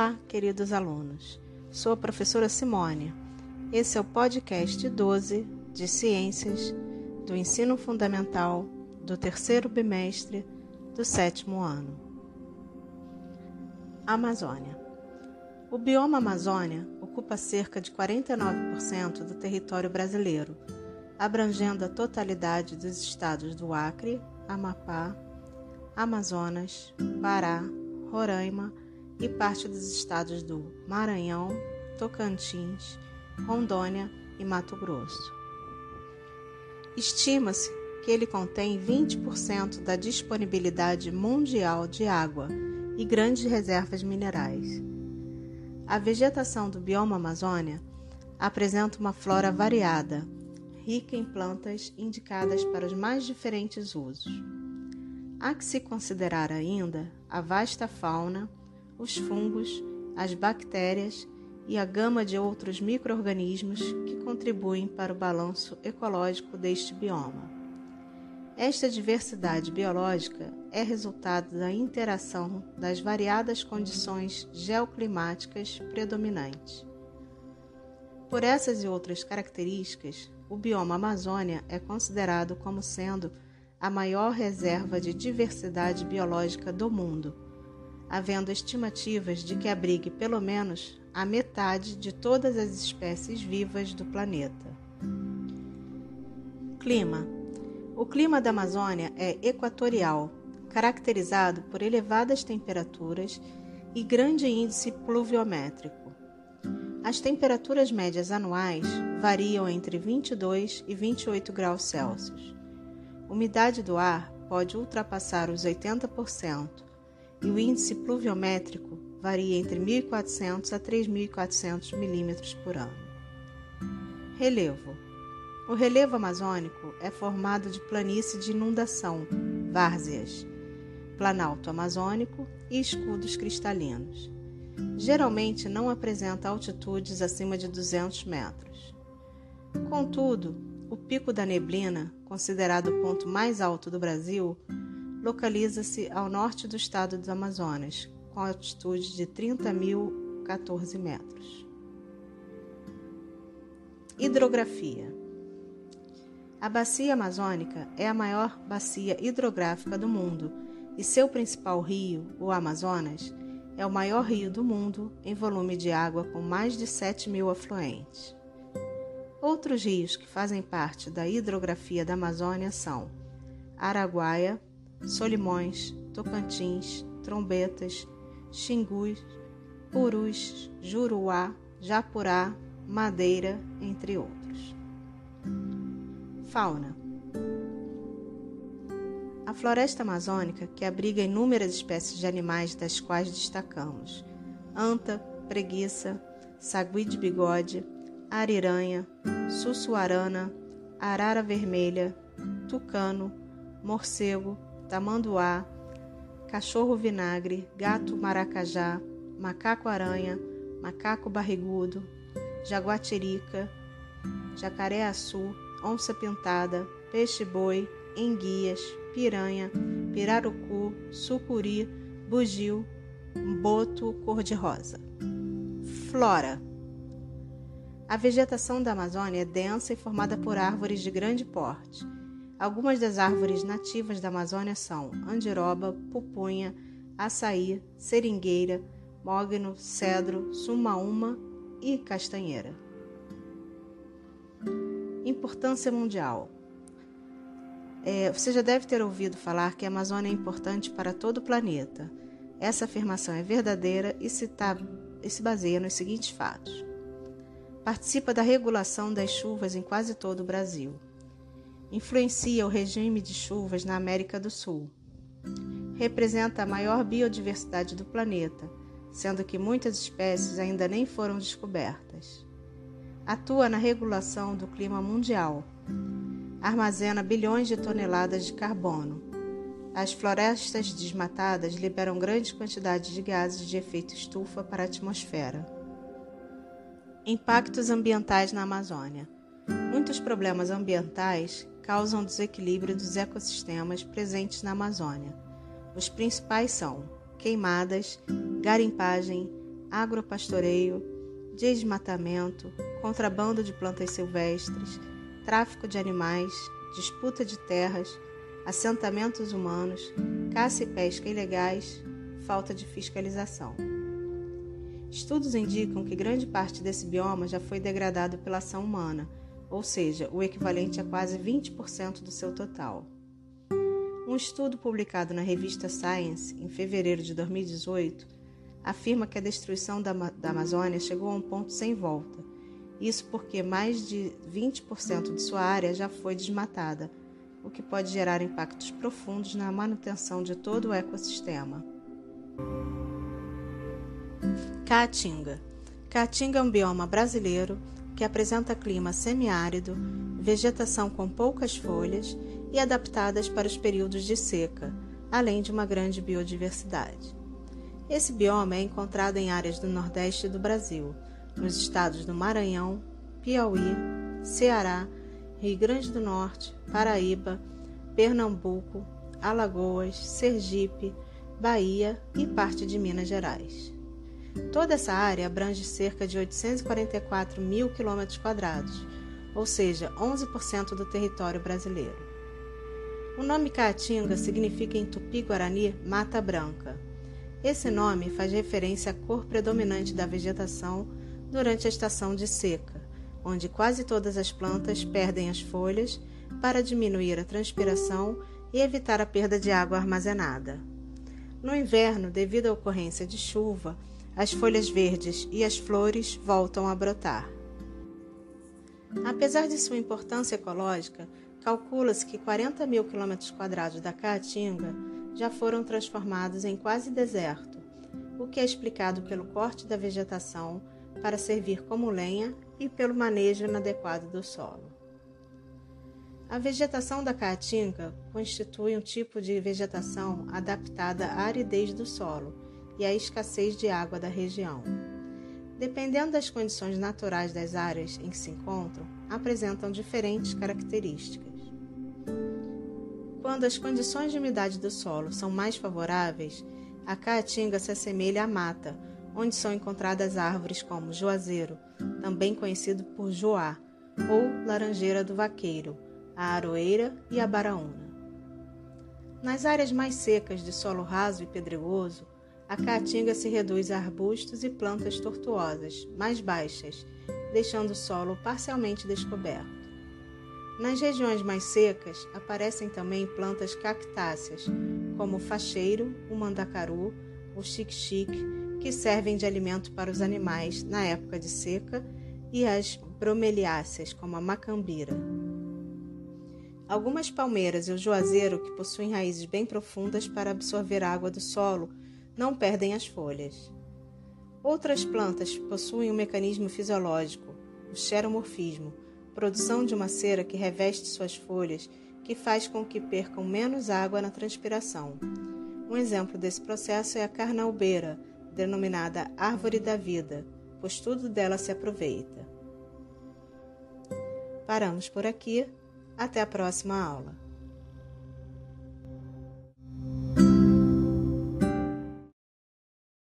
Olá, queridos alunos. Sou a professora Simone. Esse é o podcast 12 de Ciências do Ensino Fundamental do terceiro bimestre do sétimo ano. Amazônia. O bioma Amazônia ocupa cerca de 49% do território brasileiro, abrangendo a totalidade dos estados do Acre, Amapá, Amazonas, Pará, Roraima e parte dos estados do Maranhão, Tocantins, Rondônia e Mato Grosso. Estima-se que ele contém 20% da disponibilidade mundial de água e grandes reservas minerais. A vegetação do bioma Amazônia apresenta uma flora variada, rica em plantas indicadas para os mais diferentes usos. Há que se considerar ainda a vasta fauna os fungos, as bactérias e a gama de outros microorganismos que contribuem para o balanço ecológico deste bioma. Esta diversidade biológica é resultado da interação das variadas condições geoclimáticas predominantes. Por essas e outras características, o bioma Amazônia é considerado como sendo a maior reserva de diversidade biológica do mundo havendo estimativas de que abrigue pelo menos a metade de todas as espécies vivas do planeta. Clima: O clima da Amazônia é equatorial, caracterizado por elevadas temperaturas e grande índice pluviométrico. As temperaturas médias anuais variam entre 22 e 28 graus Celsius. Umidade do ar pode ultrapassar os 80%, e o índice pluviométrico varia entre 1.400 a 3.400 milímetros por ano. Relevo: O relevo amazônico é formado de planície de inundação, várzeas, planalto amazônico e escudos cristalinos. Geralmente não apresenta altitudes acima de 200 metros. Contudo, o Pico da Neblina, considerado o ponto mais alto do Brasil, localiza-se ao norte do estado do Amazonas, com altitude de 30.014 metros. Hidrografia A Bacia Amazônica é a maior bacia hidrográfica do mundo e seu principal rio, o Amazonas, é o maior rio do mundo em volume de água com mais de 7 mil afluentes. Outros rios que fazem parte da hidrografia da Amazônia são Araguaia, Solimões, Tocantins, Trombetas, Xingus, Purus, Juruá, Japurá, Madeira, entre outros. Fauna A floresta amazônica, que abriga inúmeras espécies de animais, das quais destacamos anta, preguiça, sagui de bigode, ariranha, sussuarana, arara vermelha, tucano, morcego, tamanduá, cachorro vinagre, gato maracajá, macaco-aranha, macaco barrigudo, jaguatirica, jacaré-açu, onça-pintada, peixe-boi, enguias, piranha, pirarucu, sucuri, bugio, boto cor-de-rosa. Flora A vegetação da Amazônia é densa e formada por árvores de grande porte Algumas das árvores nativas da Amazônia são andiroba, pupunha, açaí, seringueira, mogno, cedro, sumaúma e castanheira. Importância mundial. É, você já deve ter ouvido falar que a Amazônia é importante para todo o planeta. Essa afirmação é verdadeira e se, tá, e se baseia nos seguintes fatos: participa da regulação das chuvas em quase todo o Brasil influencia o regime de chuvas na América do Sul. Representa a maior biodiversidade do planeta, sendo que muitas espécies ainda nem foram descobertas. Atua na regulação do clima mundial. Armazena bilhões de toneladas de carbono. As florestas desmatadas liberam grandes quantidades de gases de efeito estufa para a atmosfera. Impactos ambientais na Amazônia. Muitos problemas ambientais causam desequilíbrio dos ecossistemas presentes na Amazônia. Os principais são queimadas, garimpagem, agropastoreio, desmatamento, contrabando de plantas silvestres, tráfico de animais, disputa de terras, assentamentos humanos, caça e pesca ilegais, falta de fiscalização. Estudos indicam que grande parte desse bioma já foi degradado pela ação humana, ou seja, o equivalente a quase 20% do seu total. Um estudo publicado na revista Science em fevereiro de 2018 afirma que a destruição da, da Amazônia chegou a um ponto sem volta. Isso porque mais de 20% de sua área já foi desmatada, o que pode gerar impactos profundos na manutenção de todo o ecossistema. Caatinga. Caatinga é um bioma brasileiro que apresenta clima semiárido, vegetação com poucas folhas e adaptadas para os períodos de seca, além de uma grande biodiversidade. Esse bioma é encontrado em áreas do Nordeste do Brasil, nos estados do Maranhão, Piauí, Ceará, Rio Grande do Norte, Paraíba, Pernambuco, Alagoas, Sergipe, Bahia e parte de Minas Gerais. Toda essa área abrange cerca de 844 mil quilômetros quadrados, ou seja, 11% do território brasileiro. O nome Caatinga significa em tupi-guarani mata branca. Esse nome faz referência à cor predominante da vegetação durante a estação de seca, onde quase todas as plantas perdem as folhas para diminuir a transpiração e evitar a perda de água armazenada. No inverno, devido à ocorrência de chuva, as folhas verdes e as flores voltam a brotar. Apesar de sua importância ecológica, Calcula-se que 40 mil quilômetros quadrados da Caatinga já foram transformados em quase deserto, o que é explicado pelo corte da vegetação para servir como lenha e pelo manejo inadequado do solo. A vegetação da Caatinga constitui um tipo de vegetação adaptada à aridez do solo e à escassez de água da região. Dependendo das condições naturais das áreas em que se encontram, apresentam diferentes características. Quando as condições de umidade do solo são mais favoráveis, a caatinga se assemelha à mata, onde são encontradas árvores como juazeiro, também conhecido por joá, ou laranjeira do vaqueiro, a aroeira e a baraúna. Nas áreas mais secas de solo raso e pedregoso, a caatinga se reduz a arbustos e plantas tortuosas, mais baixas, deixando o solo parcialmente descoberto. Nas regiões mais secas, aparecem também plantas cactáceas, como o facheiro, o mandacaru, o xique-xique, que servem de alimento para os animais na época de seca, e as bromeliáceas, como a macambira. Algumas palmeiras e o juazeiro, que possuem raízes bem profundas para absorver água do solo, não perdem as folhas. Outras plantas possuem um mecanismo fisiológico, o xeromorfismo, produção de uma cera que reveste suas folhas, que faz com que percam menos água na transpiração. Um exemplo desse processo é a carnaubeira, denominada árvore da vida, pois tudo dela se aproveita. Paramos por aqui. Até a próxima aula.